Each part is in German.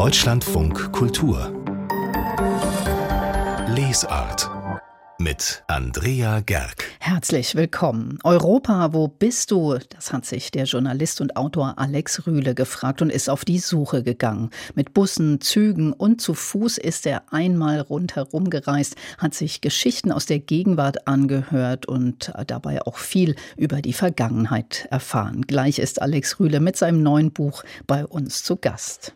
Deutschlandfunk Kultur Lesart mit Andrea Gerg. Herzlich willkommen. Europa, wo bist du? Das hat sich der Journalist und Autor Alex Rühle gefragt und ist auf die Suche gegangen. Mit Bussen, Zügen und zu Fuß ist er einmal rundherum gereist, hat sich Geschichten aus der Gegenwart angehört und dabei auch viel über die Vergangenheit erfahren. Gleich ist Alex Rühle mit seinem neuen Buch bei uns zu Gast.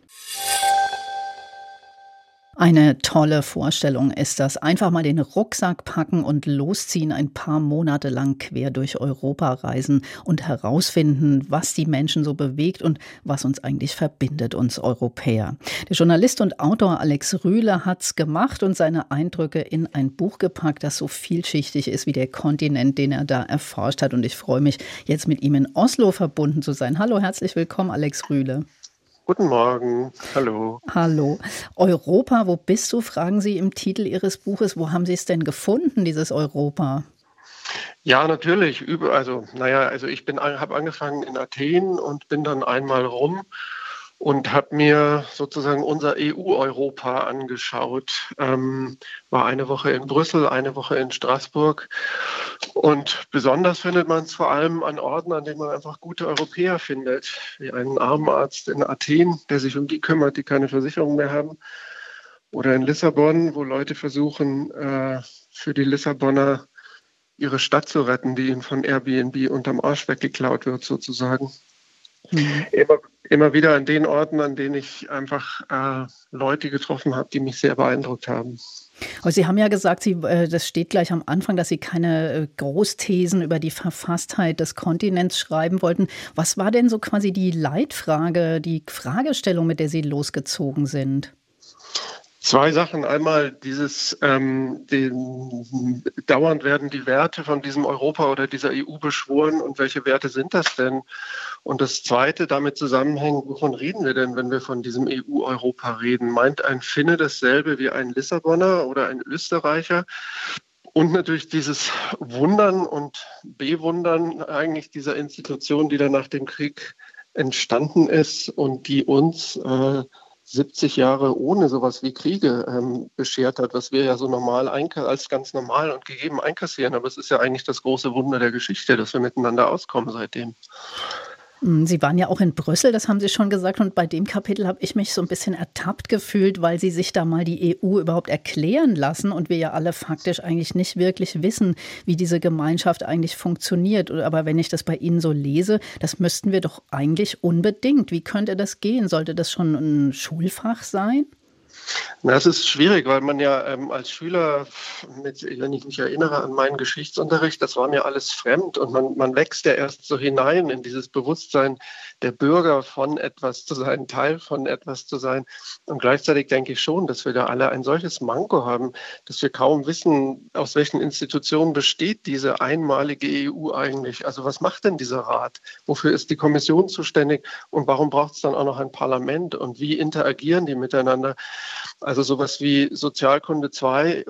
Eine tolle Vorstellung ist das. Einfach mal den Rucksack packen und losziehen, ein paar Monate lang quer durch Europa reisen und herausfinden, was die Menschen so bewegt und was uns eigentlich verbindet, uns Europäer. Der Journalist und Autor Alex Rühle hat's gemacht und seine Eindrücke in ein Buch gepackt, das so vielschichtig ist wie der Kontinent, den er da erforscht hat. Und ich freue mich, jetzt mit ihm in Oslo verbunden zu sein. Hallo, herzlich willkommen, Alex Rühle. Guten Morgen, hallo. Hallo. Europa, wo bist du? Fragen Sie im Titel Ihres Buches. Wo haben Sie es denn gefunden, dieses Europa? Ja, natürlich. Also, naja, also ich habe angefangen in Athen und bin dann einmal rum und habe mir sozusagen unser EU-Europa angeschaut. Ähm, war eine Woche in Brüssel, eine Woche in Straßburg. Und besonders findet man es vor allem an Orten, an denen man einfach gute Europäer findet, wie einen Armenarzt in Athen, der sich um die kümmert, die keine Versicherung mehr haben. Oder in Lissabon, wo Leute versuchen, äh, für die Lissabonner ihre Stadt zu retten, die ihnen von Airbnb unterm Arsch weggeklaut wird, sozusagen. Mhm. Immer, immer wieder an den Orten, an denen ich einfach äh, Leute getroffen habe, die mich sehr beeindruckt haben. Aber Sie haben ja gesagt, Sie, äh, das steht gleich am Anfang, dass Sie keine äh, Großthesen über die Verfasstheit des Kontinents schreiben wollten. Was war denn so quasi die Leitfrage, die Fragestellung, mit der Sie losgezogen sind? Zwei Sachen. Einmal dieses, ähm, den, dauernd werden die Werte von diesem Europa oder dieser EU beschworen und welche Werte sind das denn? Und das Zweite damit zusammenhängt, wovon reden wir denn, wenn wir von diesem EU-Europa reden? Meint ein Finne dasselbe wie ein Lissabonner oder ein Österreicher? Und natürlich dieses Wundern und Bewundern eigentlich dieser Institution, die dann nach dem Krieg entstanden ist und die uns äh, 70 Jahre ohne sowas wie Kriege ähm, beschert hat, was wir ja so normal als ganz normal und gegeben einkassieren. Aber es ist ja eigentlich das große Wunder der Geschichte, dass wir miteinander auskommen seitdem. Hm, Sie waren ja auch in Brüssel, das haben Sie schon gesagt. Und bei dem Kapitel habe ich mich so ein bisschen ertappt gefühlt, weil Sie sich da mal die EU überhaupt erklären lassen und wir ja alle faktisch eigentlich nicht wirklich wissen, wie diese Gemeinschaft eigentlich funktioniert. Aber wenn ich das bei Ihnen so lese, das müssten wir doch eigentlich unbedingt. Wie könnte das gehen? Sollte das schon ein Schulfach sein? Na, es ist schwierig, weil man ja ähm, als Schüler, mit, wenn ich mich erinnere an meinen Geschichtsunterricht, das war mir alles fremd und man, man wächst ja erst so hinein in dieses Bewusstsein der Bürger von etwas zu sein, Teil von etwas zu sein. Und gleichzeitig denke ich schon, dass wir da alle ein solches Manko haben, dass wir kaum wissen, aus welchen Institutionen besteht diese einmalige EU eigentlich. Also was macht denn dieser Rat? Wofür ist die Kommission zuständig? Und warum braucht es dann auch noch ein Parlament? Und wie interagieren die miteinander? Also sowas wie Sozialkunde 2,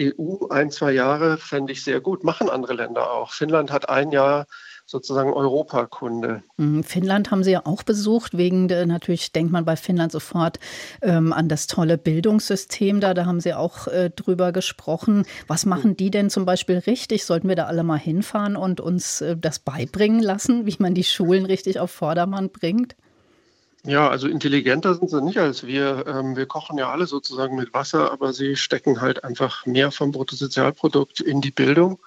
EU ein, zwei Jahre fände ich sehr gut. Machen andere Länder auch. Finnland hat ein Jahr sozusagen Europakunde. Mhm, Finnland haben Sie ja auch besucht, wegen der, natürlich denkt man bei Finnland sofort ähm, an das tolle Bildungssystem da. Da haben Sie auch äh, drüber gesprochen. Was machen die denn zum Beispiel richtig? Sollten wir da alle mal hinfahren und uns äh, das beibringen lassen, wie man die Schulen richtig auf Vordermann bringt? Ja, also intelligenter sind sie nicht als wir. Ähm, wir kochen ja alle sozusagen mit Wasser, aber sie stecken halt einfach mehr vom Bruttosozialprodukt in die Bildung.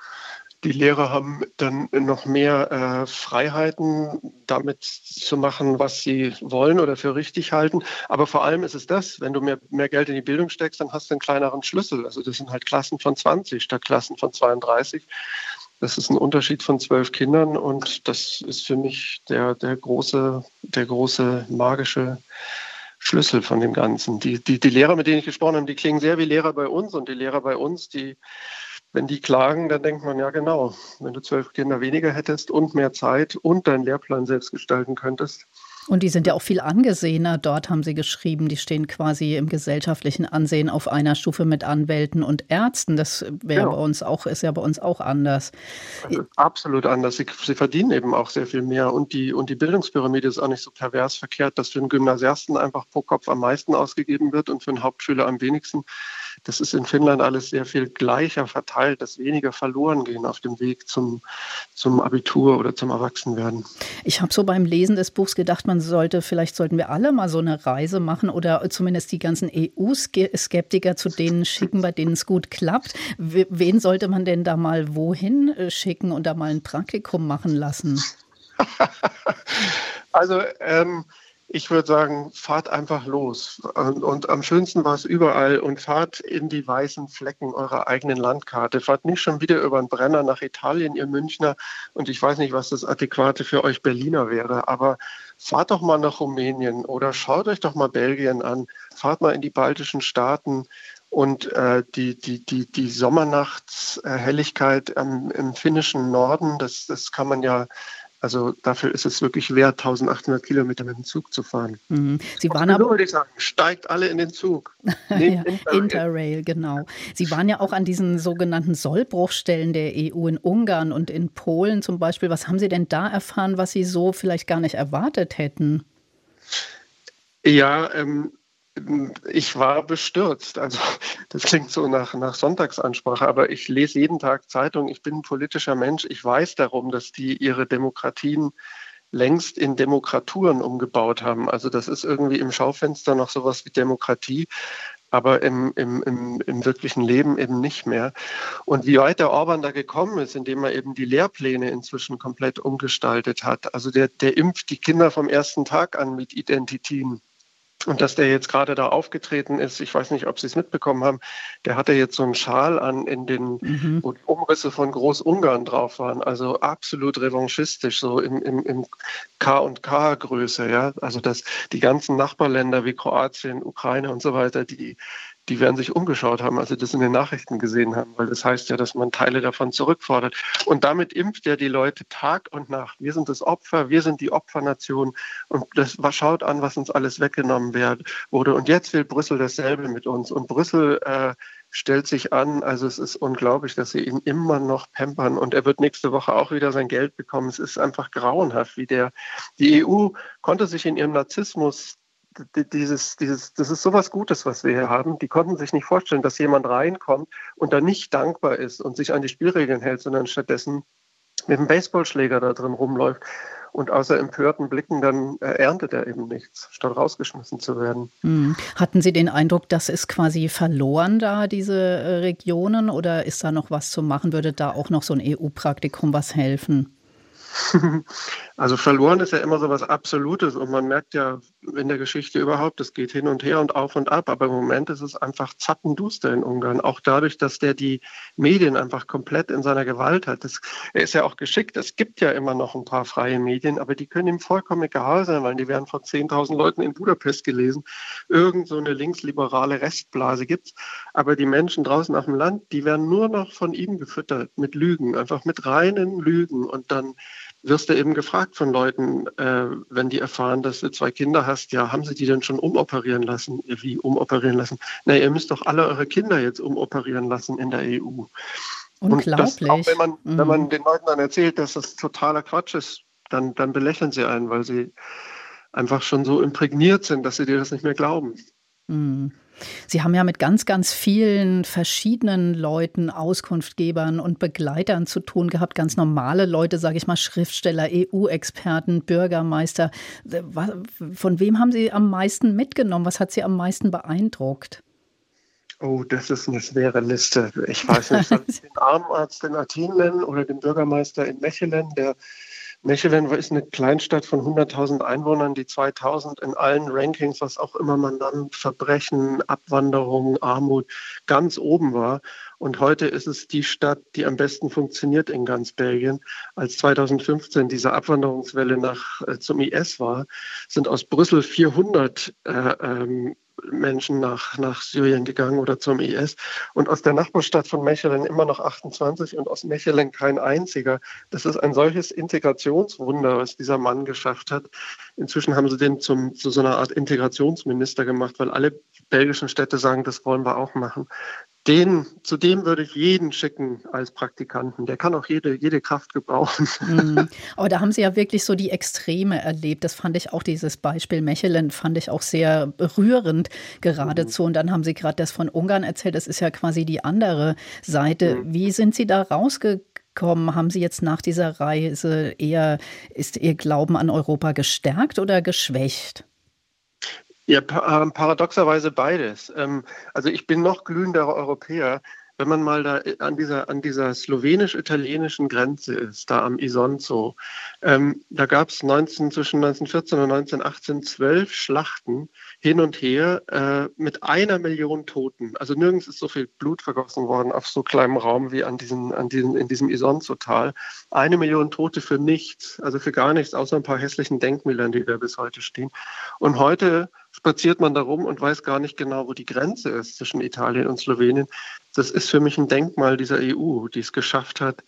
Die Lehrer haben dann noch mehr äh, Freiheiten, damit zu machen, was sie wollen oder für richtig halten. Aber vor allem ist es das, wenn du mehr, mehr Geld in die Bildung steckst, dann hast du einen kleineren Schlüssel. Also das sind halt Klassen von 20 statt Klassen von 32. Das ist ein Unterschied von zwölf Kindern und das ist für mich der, der, große, der große magische Schlüssel von dem Ganzen. Die, die, die Lehrer, mit denen ich gesprochen habe, die klingen sehr wie Lehrer bei uns und die Lehrer bei uns, die, wenn die klagen, dann denkt man, ja genau, wenn du zwölf Kinder weniger hättest und mehr Zeit und deinen Lehrplan selbst gestalten könntest, Und die sind ja auch viel angesehener. Dort haben Sie geschrieben, die stehen quasi im gesellschaftlichen Ansehen auf einer Stufe mit Anwälten und Ärzten. Das wäre ja. bei uns auch, ist ja bei uns auch anders. absolut anders. Sie, sie, verdienen eben auch sehr viel mehr. Und die, und die Bildungspyramide ist auch nicht so pervers verkehrt, dass für einen Gymnasiasten einfach pro Kopf am meisten ausgegeben wird und für einen Hauptschüler am wenigsten. Das ist in Finnland alles sehr viel gleicher verteilt, dass weniger verloren gehen auf dem Weg zum, zum Abitur oder zum Erwachsenwerden. Ich habe so beim Lesen des Buchs gedacht, man sollte, vielleicht sollten wir alle mal so eine Reise machen oder zumindest die ganzen EU-Skeptiker zu denen schicken, bei denen es gut klappt. Wen sollte man denn da mal wohin äh, schicken und da mal ein Praktikum machen lassen? also ähm, ich würde sagen, fahrt einfach los. Und, und, am schönsten war es überall und fahrt in die weißen Flecken eurer eigenen Landkarte. Fahrt nicht schon wieder über den Brenner nach Italien, ihr Münchner. Und ich weiß nicht, was das Adäquate für euch Berliner wäre, aber fahrt doch mal nach Rumänien oder schaut euch doch mal Belgien an. Fahrt mal in die baltischen Staaten. Und äh, die, die, die, die Sommernachtshelligkeit ähm, im finnischen Norden, das, das kann man ja also dafür ist es wirklich wert, 1800 Kilometer mit dem Zug zu fahren. Mhm. Sie waren aber, würde ich sagen, steigt alle in den Zug. ja, Interrail. Interrail, genau. Sie waren ja auch an diesen sogenannten Sollbruchstellen der EU in Ungarn und in Polen zum Beispiel. Was haben Sie denn da erfahren, was Sie so vielleicht gar nicht erwartet hätten? Ja, ähm, ich war bestürzt. Also das klingt so nach, nach Sonntagsansprache, aber ich lese jeden Tag Zeitung. Ich bin ein politischer Mensch. Ich weiß darum, dass die ihre Demokratien längst in Demokraturen umgebaut haben. Also das ist irgendwie im Schaufenster noch sowas wie Demokratie, aber im, im, im, im wirklichen Leben eben nicht mehr. Und wie weit der Orban da gekommen ist, indem er eben die Lehrpläne inzwischen komplett umgestaltet hat. Also der, der impft die Kinder vom ersten Tag an mit Identitien. Und dass der jetzt gerade da aufgetreten ist, ich weiß nicht, ob Sie es mitbekommen haben, der hatte jetzt so einen Schal an, in den mhm. wo Umrisse von Großungarn drauf waren. Also absolut revanchistisch, so im, im, im K und K-Größe, ja. Also dass die ganzen Nachbarländer wie Kroatien, Ukraine und so weiter, die, die werden sich umgeschaut haben, als sie das in den Nachrichten gesehen haben, weil das heißt ja, dass man Teile davon zurückfordert. Und damit impft er die Leute Tag und Nacht. Wir sind das Opfer, wir sind die Opfernation und das schaut an, was uns alles weggenommen wurde. Und jetzt will Brüssel dasselbe mit uns. Und Brüssel äh, stellt sich an, also es ist unglaublich, dass sie ihn immer noch pampern und er wird nächste Woche auch wieder sein Geld bekommen. Es ist einfach grauenhaft, wie der, die EU konnte sich in ihrem Narzissmus dieses, dieses, das ist sowas Gutes, was wir hier haben. Die konnten sich nicht vorstellen, dass jemand reinkommt und dann nicht dankbar ist und sich an die Spielregeln hält, sondern stattdessen mit dem Baseballschläger da drin rumläuft und außer empörten Blicken dann äh, erntet er eben nichts, statt rausgeschmissen zu werden. Hm. Hatten Sie den Eindruck, das ist quasi verloren da, diese äh, Regionen, oder ist da noch was zu machen? Würde da auch noch so ein EU-Praktikum was helfen? Also verloren ist ja immer so was Absolutes und man merkt ja in der Geschichte überhaupt, es geht hin und her und auf und ab, aber im Moment ist es einfach zappenduster in Ungarn, auch dadurch, dass der die Medien einfach komplett in seiner Gewalt hat. Das, er ist ja auch geschickt, es gibt ja immer noch ein paar freie Medien, aber die können ihm vollkommen egal sein, weil die werden von 10.000 Leuten in Budapest gelesen. Irgend so eine linksliberale Restblase gibt es, aber die Menschen draußen auf dem Land, die werden nur noch von ihm gefüttert mit Lügen, einfach mit reinen Lügen und dann wirst du eben gefragt von Leuten, äh, wenn die erfahren, dass du zwei Kinder hast, ja, haben sie die denn schon umoperieren lassen? Wie umoperieren lassen? Na, ihr müsst doch alle eure Kinder jetzt umoperieren lassen in der EU. Unglaublich. Und das, auch wenn man, mhm. wenn man mhm. den Leuten dann erzählt, dass das totaler Quatsch ist, dann, dann belächeln sie einen, weil sie einfach schon so imprägniert sind, dass sie dir das nicht mehr glauben. Mhm. Sie haben ja mit ganz, ganz vielen verschiedenen Leuten, Auskunftgebern und Begleitern zu tun gehabt. Ganz normale Leute, sage ich mal, Schriftsteller, EU-Experten, Bürgermeister. Von wem haben Sie am meisten mitgenommen? Was hat Sie am meisten beeindruckt? Oh, das ist eine schwere Liste. Ich weiß nicht, soll ich den Armenarzt in Athen nennen oder den Bürgermeister in Mechelen, der Mechelen ist eine Kleinstadt von 100.000 Einwohnern, die 2000 in allen Rankings, was auch immer man dann Verbrechen, Abwanderung, Armut, ganz oben war. Und heute ist es die Stadt, die am besten funktioniert in ganz Belgien. Als 2015 diese Abwanderungswelle nach, äh, zum IS war, sind aus Brüssel 400 äh, ähm, Menschen nach, nach Syrien gegangen oder zum IS. Und aus der Nachbarstadt von Mechelen immer noch 28 und aus Mechelen kein einziger. Das ist ein solches Integrationswunder, was dieser Mann geschafft hat. Inzwischen haben sie den zum, zu so einer Art Integrationsminister gemacht, weil alle belgischen Städte sagen, das wollen wir auch machen den, zu dem würde ich jeden schicken als Praktikanten. Der kann auch jede, jede Kraft gebrauchen. Mhm. Aber da haben Sie ja wirklich so die Extreme erlebt. Das fand ich auch, dieses Beispiel Mechelen fand ich auch sehr berührend geradezu. Mhm. Und dann haben Sie gerade das von Ungarn erzählt. Das ist ja quasi die andere Seite. Mhm. Wie sind Sie da rausgekommen? Haben Sie jetzt nach dieser Reise eher, ist Ihr Glauben an Europa gestärkt oder geschwächt? Ja, ähm, paradoxerweise beides. Ähm, also ich bin noch glühender Europäer. Wenn man mal da äh, an dieser, an dieser slowenisch-italienischen Grenze ist, da am Isonzo, ähm, da gab es zwischen 1914 und 1918 zwölf Schlachten hin und her äh, mit einer Million Toten. Also nirgends ist so viel Blut vergossen worden auf so kleinem Raum wie an diesen, an diesen, in diesem Isonzo-Tal. Eine Million Tote für nichts, also für gar nichts, außer ein paar hässlichen Denkmälern, die da bis heute stehen. Und heute spaziert man da rum und weiß gar nicht genau, wo die Grenze ist zwischen Italien und Slowenien. Das ist für mich ein Denkmal dieser EU, die es geschafft hat,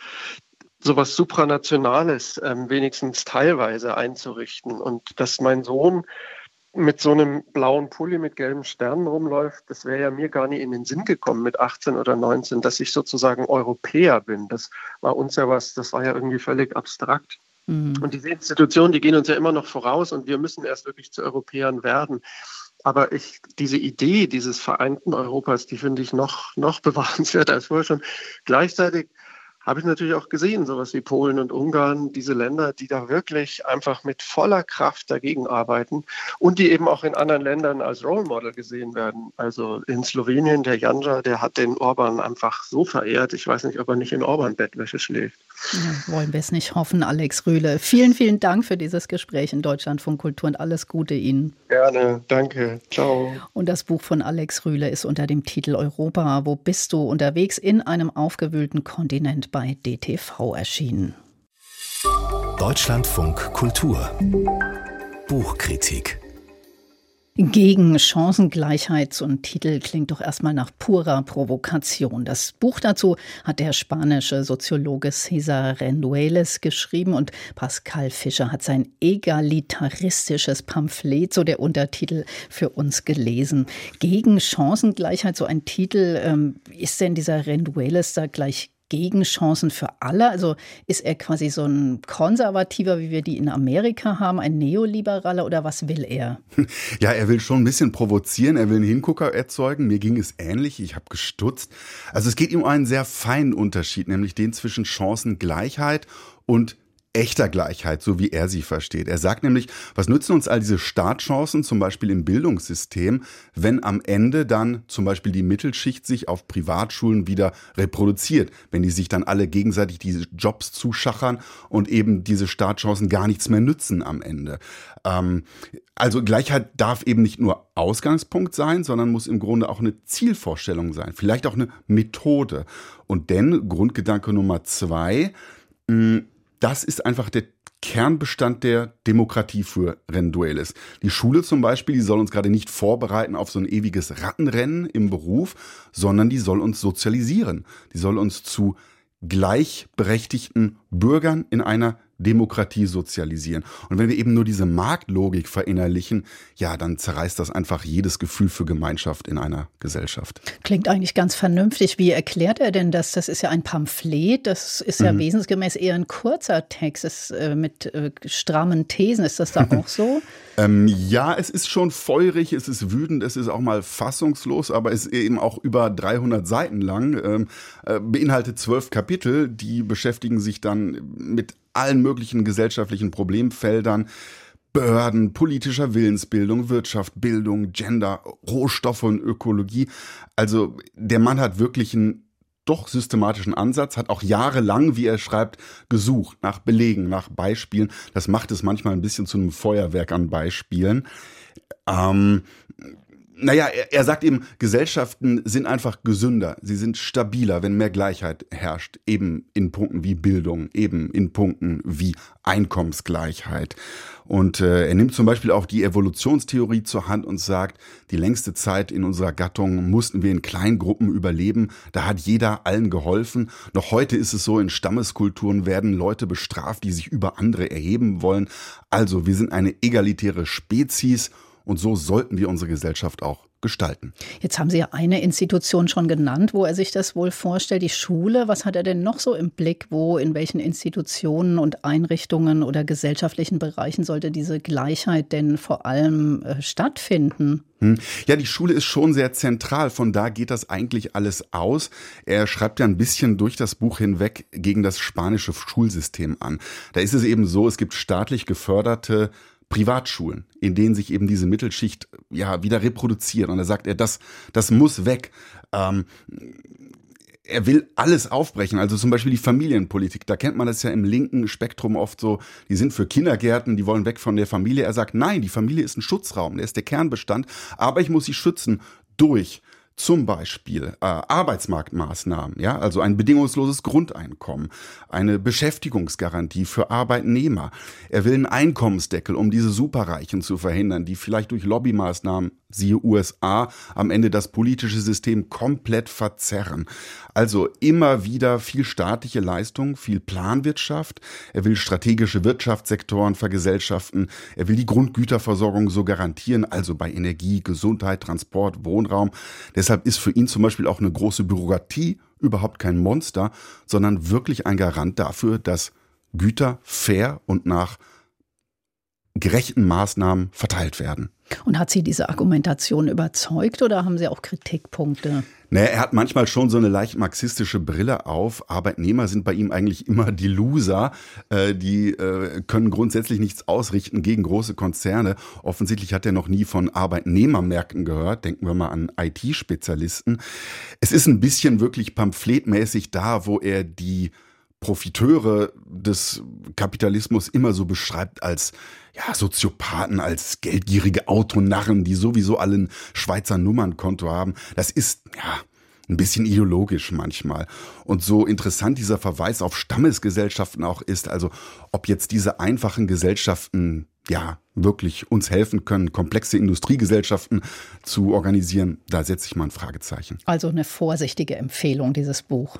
sowas Supranationales ähm, wenigstens teilweise einzurichten. Und dass mein Sohn mit so einem blauen Pulli mit gelben Sternen rumläuft, das wäre ja mir gar nie in den Sinn gekommen mit 18 oder 19, dass ich sozusagen Europäer bin. Das war uns ja was, das war ja irgendwie völlig abstrakt. Mhm. Und diese Institutionen, die gehen uns ja immer noch voraus und wir müssen erst wirklich zu Europäern werden. Aber ich, diese Idee dieses vereinten Europas, die finde ich noch, noch bewahrenswerter als vorher schon. Gleichzeitig habe ich natürlich auch gesehen, sowas wie Polen und Ungarn, diese Länder, die da wirklich einfach mit voller Kraft dagegen arbeiten und die eben auch in anderen Ländern als Role Model gesehen werden. Also in Slowenien, der Janja, der hat den Orban einfach so verehrt. Ich weiß nicht, ob er nicht in Orban-Bettwäsche schläft. Ja, wollen wir es nicht hoffen, Alex Rühle. Vielen, vielen Dank für dieses Gespräch in Deutschland von Kultur und alles Gute Ihnen. Gerne, danke. Ciao. Und das Buch von Alex Rühle ist unter dem Titel Europa, wo bist du unterwegs in einem aufgewühlten Kontinent bei DTV erschienen. Deutschlandfunk Kultur Buchkritik gegen Chancengleichheit. So ein Titel klingt doch erstmal nach purer Provokation. Das Buch dazu hat der spanische Soziologe César Rendueles geschrieben und Pascal Fischer hat sein egalitaristisches Pamphlet, so der Untertitel, für uns gelesen. Gegen Chancengleichheit, so ein Titel. Ähm, ist denn dieser Rendueles da gleich Gegenchancen für alle? Also ist er quasi so ein Konservativer, wie wir die in Amerika haben, ein Neoliberaler oder was will er? Ja, er will schon ein bisschen provozieren, er will einen Hingucker erzeugen. Mir ging es ähnlich, ich habe gestutzt. Also es geht ihm um einen sehr feinen Unterschied, nämlich den zwischen Chancengleichheit und echter Gleichheit, so wie er sie versteht. Er sagt nämlich, was nützen uns all diese Startchancen, zum Beispiel im Bildungssystem, wenn am Ende dann zum Beispiel die Mittelschicht sich auf Privatschulen wieder reproduziert, wenn die sich dann alle gegenseitig diese Jobs zuschachern und eben diese Startchancen gar nichts mehr nützen am Ende. Ähm, also Gleichheit darf eben nicht nur Ausgangspunkt sein, sondern muss im Grunde auch eine Zielvorstellung sein, vielleicht auch eine Methode. Und denn Grundgedanke Nummer zwei, mh, das ist einfach der Kernbestand der Demokratie für Rendueles. Die Schule zum Beispiel, die soll uns gerade nicht vorbereiten auf so ein ewiges Rattenrennen im Beruf, sondern die soll uns sozialisieren. Die soll uns zu gleichberechtigten Bürgern in einer Demokratie sozialisieren. Und wenn wir eben nur diese Marktlogik verinnerlichen, ja, dann zerreißt das einfach jedes Gefühl für Gemeinschaft in einer Gesellschaft. Klingt eigentlich ganz vernünftig. Wie erklärt er denn das? Das ist ja ein Pamphlet, das ist ja mhm. wesensgemäß eher ein kurzer Text ist, äh, mit äh, strammen Thesen. Ist das da auch so? ähm, ja, es ist schon feurig, es ist wütend, es ist auch mal fassungslos, aber es ist eben auch über 300 Seiten lang, ähm, äh, beinhaltet zwölf Kapitel, die beschäftigen sich dann mit allen möglichen gesellschaftlichen Problemfeldern. Behörden, politischer Willensbildung, Wirtschaft, Bildung, Gender, Rohstoffe und Ökologie. Also der Mann hat wirklich einen doch systematischen Ansatz, hat auch jahrelang, wie er schreibt, gesucht nach Belegen, nach Beispielen. Das macht es manchmal ein bisschen zu einem Feuerwerk an Beispielen. Ähm, naja, er, er sagt eben, Gesellschaften sind einfach gesünder, sie sind stabiler, wenn mehr Gleichheit herrscht, eben in Punkten wie Bildung, eben in Punkten wie Einkommensgleichheit. Und äh, er nimmt zum Beispiel auch die Evolutionstheorie zur Hand und sagt, die längste Zeit in unserer Gattung mussten wir in Kleingruppen überleben, da hat jeder allen geholfen. Noch heute ist es so, in Stammeskulturen werden Leute bestraft, die sich über andere erheben wollen. Also wir sind eine egalitäre Spezies und so sollten wir unsere Gesellschaft auch gestalten. Jetzt haben Sie ja eine Institution schon genannt, wo er sich das wohl vorstellt, die Schule. Was hat er denn noch so im Blick? Wo, in welchen Institutionen und Einrichtungen oder gesellschaftlichen Bereichen sollte diese Gleichheit denn vor allem äh, stattfinden? Hm. Ja, die Schule ist schon sehr zentral. Von da geht das eigentlich alles aus. Er schreibt ja ein bisschen durch das Buch hinweg gegen das spanische Schulsystem an. Da ist es eben so, es gibt staatlich geförderte Privatschulen, in denen sich eben diese Mittelschicht ja wieder reproduziert. Und da sagt er, das, das muss weg. Ähm, er will alles aufbrechen, also zum Beispiel die Familienpolitik. Da kennt man das ja im linken Spektrum oft so, die sind für Kindergärten, die wollen weg von der Familie. Er sagt, nein, die Familie ist ein Schutzraum, der ist der Kernbestand, aber ich muss sie schützen durch zum Beispiel äh, Arbeitsmarktmaßnahmen, ja, also ein bedingungsloses Grundeinkommen, eine Beschäftigungsgarantie für Arbeitnehmer. Er will einen Einkommensdeckel, um diese Superreichen zu verhindern, die vielleicht durch Lobbymaßnahmen siehe USA, am Ende das politische System komplett verzerren. Also immer wieder viel staatliche Leistung, viel Planwirtschaft. Er will strategische Wirtschaftssektoren vergesellschaften. Er will die Grundgüterversorgung so garantieren, also bei Energie, Gesundheit, Transport, Wohnraum. Deshalb ist für ihn zum Beispiel auch eine große Bürokratie überhaupt kein Monster, sondern wirklich ein Garant dafür, dass Güter fair und nach gerechten Maßnahmen verteilt werden. Und hat Sie diese Argumentation überzeugt oder haben Sie auch Kritikpunkte? Naja, er hat manchmal schon so eine leicht marxistische Brille auf. Arbeitnehmer sind bei ihm eigentlich immer die Loser. Äh, die äh, können grundsätzlich nichts ausrichten gegen große Konzerne. Offensichtlich hat er noch nie von Arbeitnehmermärkten gehört. Denken wir mal an IT-Spezialisten. Es ist ein bisschen wirklich pamphletmäßig da, wo er die Profiteure des Kapitalismus immer so beschreibt als ja, Soziopathen, als geldgierige Autonarren, die sowieso allen Schweizer Nummernkonto haben. Das ist, ja, ein bisschen ideologisch manchmal. Und so interessant dieser Verweis auf Stammesgesellschaften auch ist, also ob jetzt diese einfachen Gesellschaften ja wirklich uns helfen können, komplexe Industriegesellschaften zu organisieren, da setze ich mal ein Fragezeichen. Also eine vorsichtige Empfehlung, dieses Buch.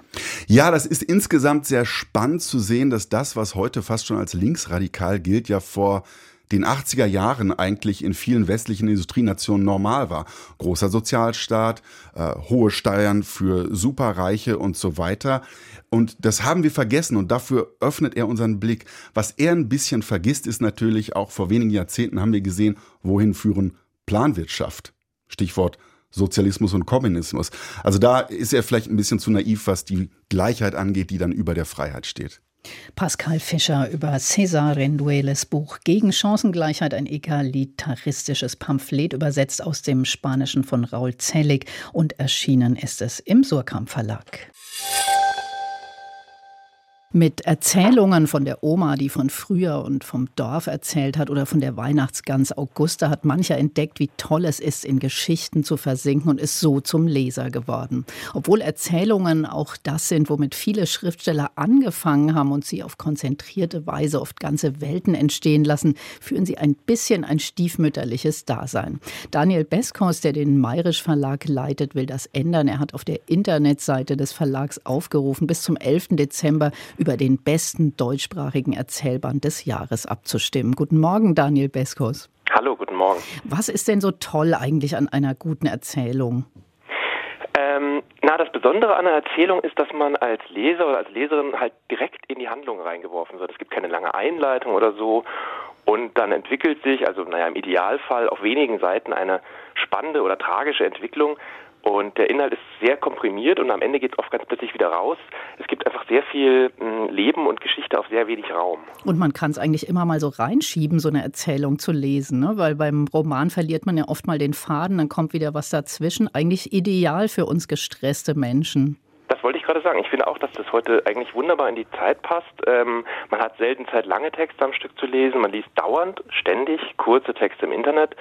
Ja, das ist insgesamt sehr spannend zu sehen, dass das, was heute fast schon als linksradikal gilt, ja vor den 80er Jahren eigentlich in vielen westlichen Industrienationen normal war. Großer Sozialstaat, äh, hohe Steuern für Superreiche und so weiter. Und das haben wir vergessen und dafür öffnet er unseren Blick. Was er ein bisschen vergisst, ist natürlich auch vor wenigen Jahrzehnten haben wir gesehen, wohin führen Planwirtschaft. Stichwort Sozialismus und Kommunismus. Also da ist er vielleicht ein bisschen zu naiv, was die Gleichheit angeht, die dann über der Freiheit steht. Pascal Fischer über César Rendueles Buch Gegen Chancengleichheit, ein egalitaristisches Pamphlet, übersetzt aus dem Spanischen von Raul Zellig und erschienen ist es im Surkamp Verlag. Mit Erzählungen von der Oma, die von früher und vom Dorf erzählt hat, oder von der Weihnachtsgans Augusta, hat mancher entdeckt, wie toll es ist, in Geschichten zu versinken und ist so zum Leser geworden. Obwohl Erzählungen auch das sind, womit viele Schriftsteller angefangen haben und sie auf konzentrierte Weise oft ganze Welten entstehen lassen, führen sie ein bisschen ein stiefmütterliches Dasein. Daniel Beskos, der den Mayrisch Verlag leitet, will das ändern. Er hat auf der Internetseite des Verlags aufgerufen, bis zum 11. Dezember über den besten deutschsprachigen Erzählband des Jahres abzustimmen. Guten Morgen, Daniel Beskos. Hallo, guten Morgen. Was ist denn so toll eigentlich an einer guten Erzählung? Ähm, na, das Besondere an einer Erzählung ist, dass man als Leser oder als Leserin halt direkt in die Handlung reingeworfen wird. Es gibt keine lange Einleitung oder so. Und dann entwickelt sich, also naja, im Idealfall auf wenigen Seiten eine spannende oder tragische Entwicklung, und der Inhalt ist sehr komprimiert und am Ende geht es oft ganz plötzlich wieder raus. Es gibt einfach sehr viel hm, Leben und Geschichte auf sehr wenig Raum. Und man kann es eigentlich immer mal so reinschieben, so eine Erzählung zu lesen, ne? weil beim Roman verliert man ja oft mal den Faden, dann kommt wieder was dazwischen. Eigentlich ideal für uns gestresste Menschen. Das wollte ich gerade sagen. Ich finde auch, dass das heute eigentlich wunderbar in die Zeit passt. Ähm, man hat selten Zeit, lange Texte am Stück zu lesen. Man liest dauernd, ständig kurze Texte im Internet.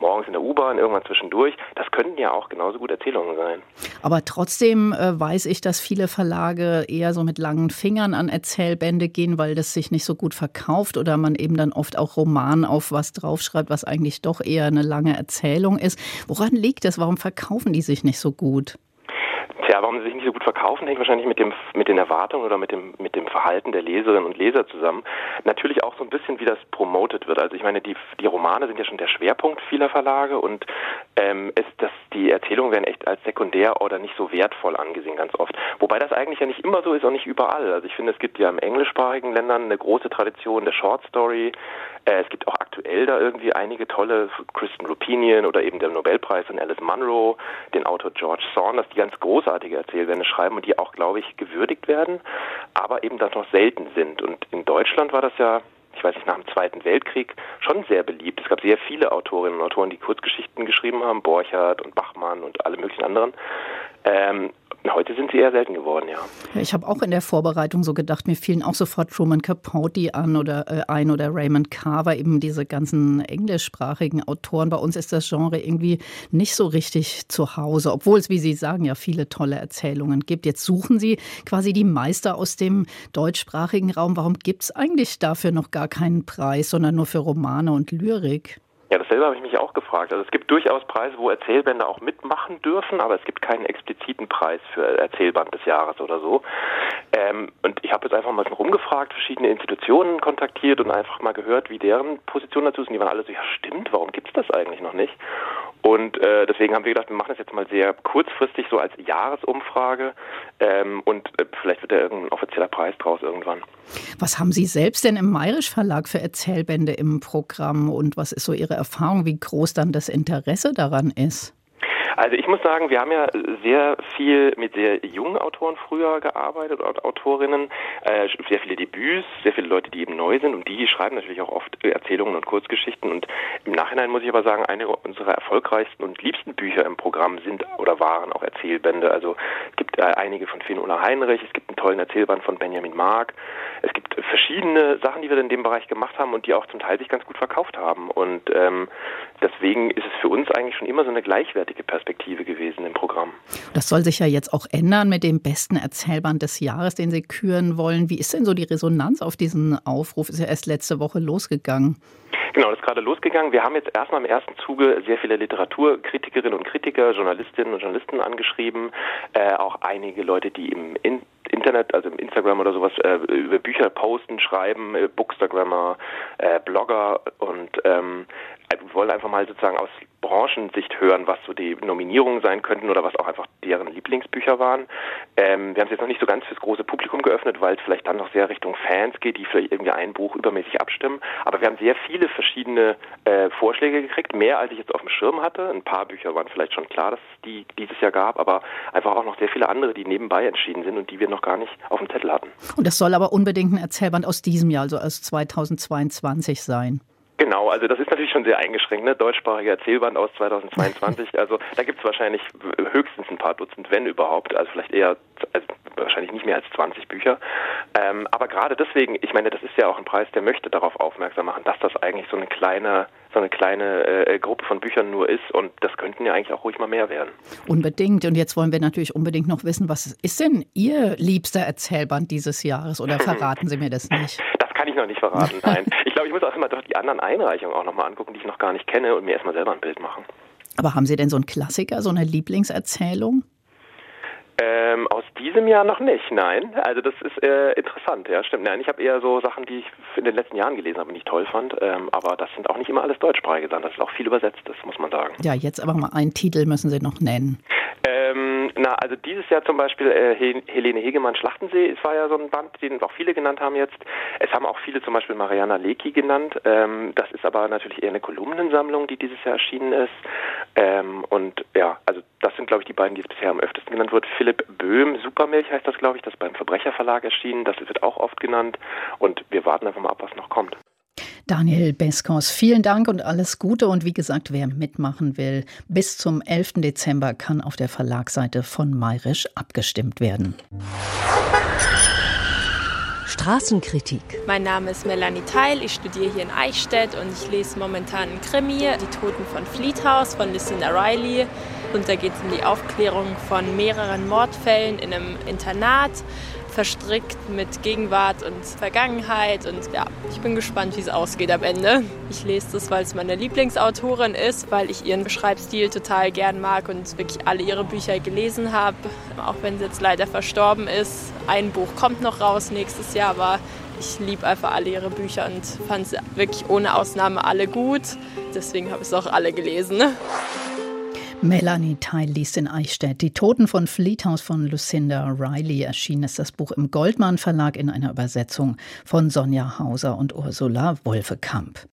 Morgens in der U-Bahn, irgendwann zwischendurch. Das könnten ja auch genauso gut Erzählungen sein. Aber trotzdem äh, weiß ich, dass viele Verlage eher so mit langen Fingern an Erzählbände gehen, weil das sich nicht so gut verkauft oder man eben dann oft auch Roman auf was draufschreibt, was eigentlich doch eher eine lange Erzählung ist. Woran liegt das? Warum verkaufen die sich nicht so gut? Tja, warum sie sich nicht so gut verkaufen, hängt wahrscheinlich mit dem mit den Erwartungen oder mit dem mit dem Verhalten der Leserinnen und Leser zusammen. Natürlich auch so ein bisschen, wie das promoted wird. Also ich meine, die die Romane sind ja schon der Schwerpunkt vieler Verlage und ähm, ist das die Erzählungen werden echt als sekundär oder nicht so wertvoll angesehen ganz oft. Wobei das eigentlich ja nicht immer so ist, auch nicht überall. Also ich finde, es gibt ja im englischsprachigen Ländern eine große Tradition der Short Story. Äh, es gibt auch aktuell da irgendwie einige tolle Kristen Lupinian oder eben der Nobelpreis von Alice Munro, den Autor George Saunders, die ganz großartige Erzählwände schreiben und die auch, glaube ich, gewürdigt werden, aber eben das noch selten sind. Und in Deutschland war das ja ich weiß nicht, nach dem Zweiten Weltkrieg schon sehr beliebt. Es gab sehr viele Autorinnen und Autoren, die Kurzgeschichten geschrieben haben, Borchardt und Bachmann und alle möglichen anderen. Ähm, Heute sind sie eher selten geworden, ja. ich habe auch in der Vorbereitung so gedacht, mir fielen auch sofort Truman Capote an oder äh, ein oder Raymond Carver, eben diese ganzen englischsprachigen Autoren. Bei uns ist das Genre irgendwie nicht so richtig zu Hause, obwohl es, wie Sie sagen, ja viele tolle Erzählungen gibt. Jetzt suchen Sie quasi die Meister aus dem deutschsprachigen Raum. Warum gibt es eigentlich dafür noch gar keinen Preis, sondern nur für Romane und Lyrik? Ja, dasselbe habe ich mich auch gefragt. Also es gibt durchaus Preise, wo Erzählbände auch mitmachen dürfen, aber es gibt keinen expliziten Preis für Erzählband des Jahres oder so. Ähm, und ich habe jetzt einfach mal rumgefragt, verschiedene Institutionen kontaktiert und einfach mal gehört, wie deren Position dazu ist. Und die waren alle so, ja stimmt, warum gibt es das eigentlich noch nicht? Und äh, deswegen haben wir gedacht, wir machen das jetzt mal sehr kurzfristig, so als Jahresumfrage. Ähm, und äh, vielleicht wird da irgendein offizieller Preis draus irgendwann. Was haben Sie selbst denn im Mayrisch Verlag für Erzählbände im Programm und was ist so Ihre Erfahrung, wie groß dann das Interesse daran ist? Also ich muss sagen, wir haben ja sehr viel mit sehr jungen Autoren früher gearbeitet, Autorinnen, äh, sehr viele Debüts, sehr viele Leute, die eben neu sind und die schreiben natürlich auch oft Erzählungen und Kurzgeschichten und im Nachhinein muss ich aber sagen, eine unserer erfolgreichsten und liebsten Bücher im Programm sind oder waren auch Erzählbände. Also es gibt äh, einige von Finn-Ulla Heinrich, es gibt einen tollen Erzählband von Benjamin Mark, es gibt verschiedene Sachen, die wir in dem Bereich gemacht haben und die auch zum Teil sich ganz gut verkauft haben und ähm, deswegen ist es für uns eigentlich schon immer so eine gleichwertige Perspektive Perspektive gewesen im Programm. Das soll sich ja jetzt auch ändern mit dem besten Erzählband des Jahres, den Sie küren wollen. Wie ist denn so die Resonanz auf diesen Aufruf? Ist ja erst letzte Woche losgegangen. Genau, das ist gerade losgegangen. Wir haben jetzt erstmal im ersten Zuge sehr viele Literaturkritikerinnen und Kritiker, Journalistinnen und Journalisten angeschrieben, äh, auch einige Leute, die im in Internet, also im Instagram oder sowas, äh, über Bücher posten, schreiben, äh, Bookstagrammer, äh, Blogger und ähm, wir wollen einfach mal sozusagen aus Branchensicht hören, was so die Nominierungen sein könnten oder was auch einfach deren Lieblingsbücher waren. Ähm, wir haben es jetzt noch nicht so ganz fürs große Publikum geöffnet, weil es vielleicht dann noch sehr Richtung Fans geht, die vielleicht irgendwie ein Buch übermäßig abstimmen. Aber wir haben sehr viele verschiedene äh, Vorschläge gekriegt, mehr als ich jetzt auf dem Schirm hatte. Ein paar Bücher waren vielleicht schon klar, dass es die dieses Jahr gab, aber einfach auch noch sehr viele andere, die nebenbei entschieden sind und die wir noch gar nicht auf dem Zettel hatten. Und das soll aber unbedingt ein Erzählband aus diesem Jahr, also aus 2022 sein. Genau, also das ist natürlich schon sehr eingeschränkt, ne? deutschsprachige Erzählband aus 2022. Also da gibt es wahrscheinlich höchstens ein paar Dutzend, wenn überhaupt, also vielleicht eher, also wahrscheinlich nicht mehr als 20 Bücher. Ähm, aber gerade deswegen, ich meine, das ist ja auch ein Preis, der möchte darauf aufmerksam machen, dass das eigentlich so eine kleine so eine kleine äh, Gruppe von Büchern nur ist und das könnten ja eigentlich auch ruhig mal mehr werden. Unbedingt. Und jetzt wollen wir natürlich unbedingt noch wissen, was ist denn Ihr liebster Erzählband dieses Jahres oder verraten Sie mir das nicht? Ich noch nicht verraten, nein. Ich glaube, ich muss auch immer doch die anderen Einreichungen auch nochmal angucken, die ich noch gar nicht kenne und mir erstmal selber ein Bild machen. Aber haben Sie denn so einen Klassiker, so eine Lieblingserzählung? Ähm, aus diesem Jahr noch nicht, nein. Also das ist äh, interessant, ja, stimmt. Nein, ich habe eher so Sachen, die ich in den letzten Jahren gelesen habe und ich toll fand. Ähm, aber das sind auch nicht immer alles deutschsprachige Sachen. Das ist auch viel übersetzt, das muss man sagen. Ja, jetzt aber mal einen Titel müssen Sie noch nennen. Ähm, na, also dieses Jahr zum Beispiel äh, Helene Hegemann Schlachtensee, es war ja so ein Band, den auch viele genannt haben jetzt. Es haben auch viele zum Beispiel Mariana Lecki genannt. Ähm, das ist aber natürlich eher eine Kolumnensammlung, die dieses Jahr erschienen ist. Ähm, und ja, also das sind, glaube ich, die beiden, die es bisher am öftesten genannt wird. Philipp Böhm, Supermilch heißt das, glaube ich, das beim Verbrecherverlag erschienen. Das wird auch oft genannt. Und wir warten einfach mal ab, was noch kommt. Daniel Beskos, vielen Dank und alles Gute. Und wie gesagt, wer mitmachen will, bis zum 11. Dezember kann auf der Verlagsseite von Mayrisch abgestimmt werden. Straßenkritik. Mein Name ist Melanie Teil, ich studiere hier in Eichstätt und ich lese momentan einen Krimi, Die Toten von Fleet House von Lucinda Riley. Und da geht es um die Aufklärung von mehreren Mordfällen in einem Internat verstrickt mit Gegenwart und Vergangenheit. Und ja, ich bin gespannt, wie es ausgeht am Ende. Ich lese das, weil es meine Lieblingsautorin ist, weil ich ihren Beschreibstil total gern mag und wirklich alle ihre Bücher gelesen habe. Auch wenn sie jetzt leider verstorben ist. Ein Buch kommt noch raus nächstes Jahr, aber ich liebe einfach alle ihre Bücher und fand sie wirklich ohne Ausnahme alle gut. Deswegen habe ich es auch alle gelesen. Melanie Teil liest in Eichstätt. Die Toten von Fleet House von Lucinda Riley erschienen ist das Buch im Goldmann Verlag in einer Übersetzung von Sonja Hauser und Ursula Wolfekamp.